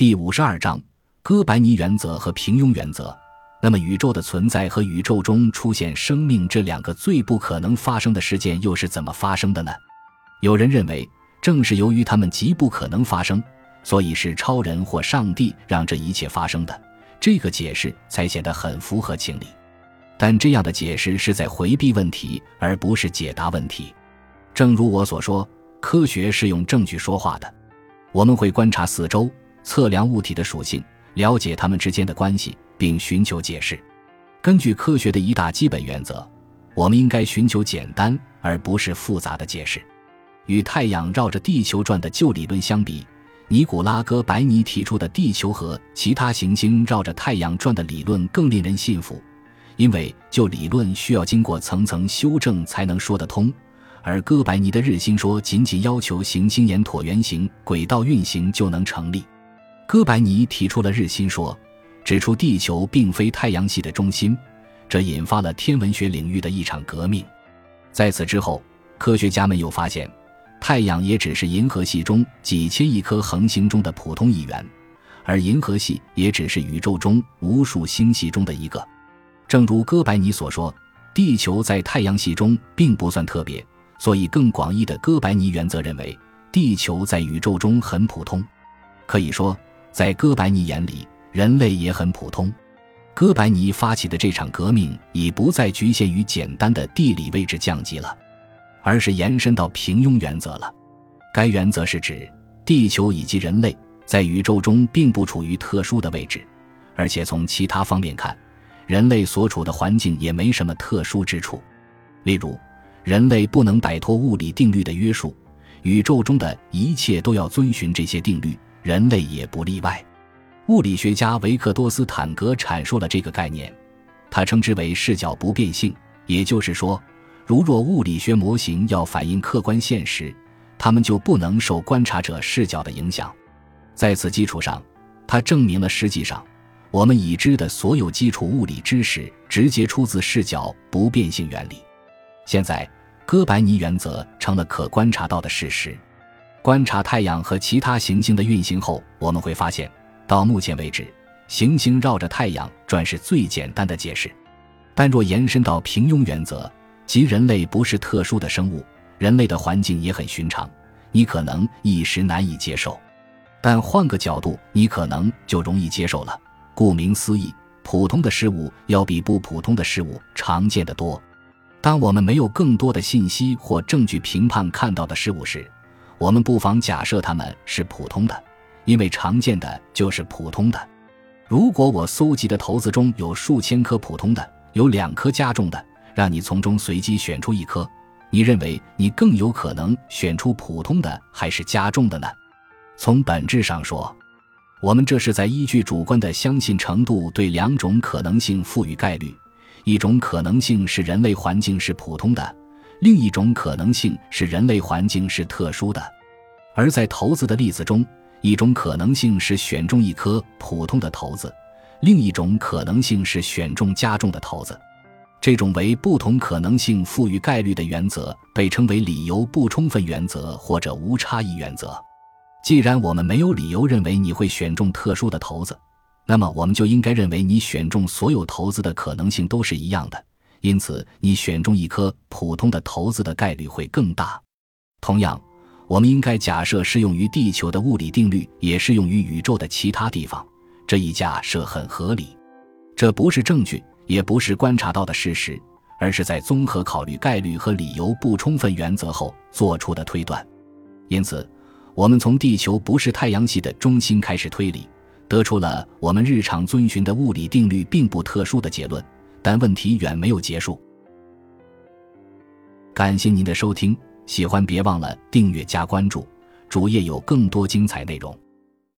第五十二章：哥白尼原则和平庸原则。那么，宇宙的存在和宇宙中出现生命这两个最不可能发生的事件又是怎么发生的呢？有人认为，正是由于它们极不可能发生，所以是超人或上帝让这一切发生的。这个解释才显得很符合情理。但这样的解释是在回避问题，而不是解答问题。正如我所说，科学是用证据说话的。我们会观察四周。测量物体的属性，了解它们之间的关系，并寻求解释。根据科学的一大基本原则，我们应该寻求简单而不是复杂的解释。与太阳绕着地球转的旧理论相比，尼古拉·哥白尼提出的地球和其他行星绕着太阳转的理论更令人信服，因为旧理论需要经过层层修正才能说得通，而哥白尼的日心说仅仅要求行星沿椭圆形轨道运行就能成立。哥白尼提出了日心说，指出地球并非太阳系的中心，这引发了天文学领域的一场革命。在此之后，科学家们又发现，太阳也只是银河系中几千亿颗恒星中的普通一员，而银河系也只是宇宙中无数星系中的一个。正如哥白尼所说，地球在太阳系中并不算特别，所以更广义的哥白尼原则认为，地球在宇宙中很普通。可以说。在哥白尼眼里，人类也很普通。哥白尼发起的这场革命已不再局限于简单的地理位置降级了，而是延伸到平庸原则了。该原则是指地球以及人类在宇宙中并不处于特殊的位置，而且从其他方面看，人类所处的环境也没什么特殊之处。例如，人类不能摆脱物理定律的约束，宇宙中的一切都要遵循这些定律。人类也不例外。物理学家维克多斯坦格阐述了这个概念，他称之为视角不变性。也就是说，如若物理学模型要反映客观现实，它们就不能受观察者视角的影响。在此基础上，他证明了实际上我们已知的所有基础物理知识直接出自视角不变性原理。现在，哥白尼原则成了可观察到的事实。观察太阳和其他行星的运行后，我们会发现，到目前为止，行星绕着太阳转是最简单的解释。但若延伸到平庸原则，即人类不是特殊的生物，人类的环境也很寻常，你可能一时难以接受。但换个角度，你可能就容易接受了。顾名思义，普通的事物要比不普通的事物常见的多。当我们没有更多的信息或证据评判看到的事物时，我们不妨假设它们是普通的，因为常见的就是普通的。如果我搜集的骰子中有数千颗普通的，有两颗加重的，让你从中随机选出一颗，你认为你更有可能选出普通的还是加重的呢？从本质上说，我们这是在依据主观的相信程度对两种可能性赋予概率：一种可能性是人类环境是普通的。另一种可能性是人类环境是特殊的，而在骰子的例子中，一种可能性是选中一颗普通的骰子，另一种可能性是选中加重的骰子。这种为不同可能性赋予概率的原则被称为理由不充分原则或者无差异原则。既然我们没有理由认为你会选中特殊的骰子，那么我们就应该认为你选中所有骰子的可能性都是一样的。因此，你选中一颗普通的骰子的概率会更大。同样，我们应该假设适用于地球的物理定律也适用于宇宙的其他地方。这一假设很合理。这不是证据，也不是观察到的事实，而是在综合考虑概率和理由不充分原则后做出的推断。因此，我们从地球不是太阳系的中心开始推理，得出了我们日常遵循的物理定律并不特殊的结论。但问题远没有结束。感谢您的收听，喜欢别忘了订阅加关注，主页有更多精彩内容。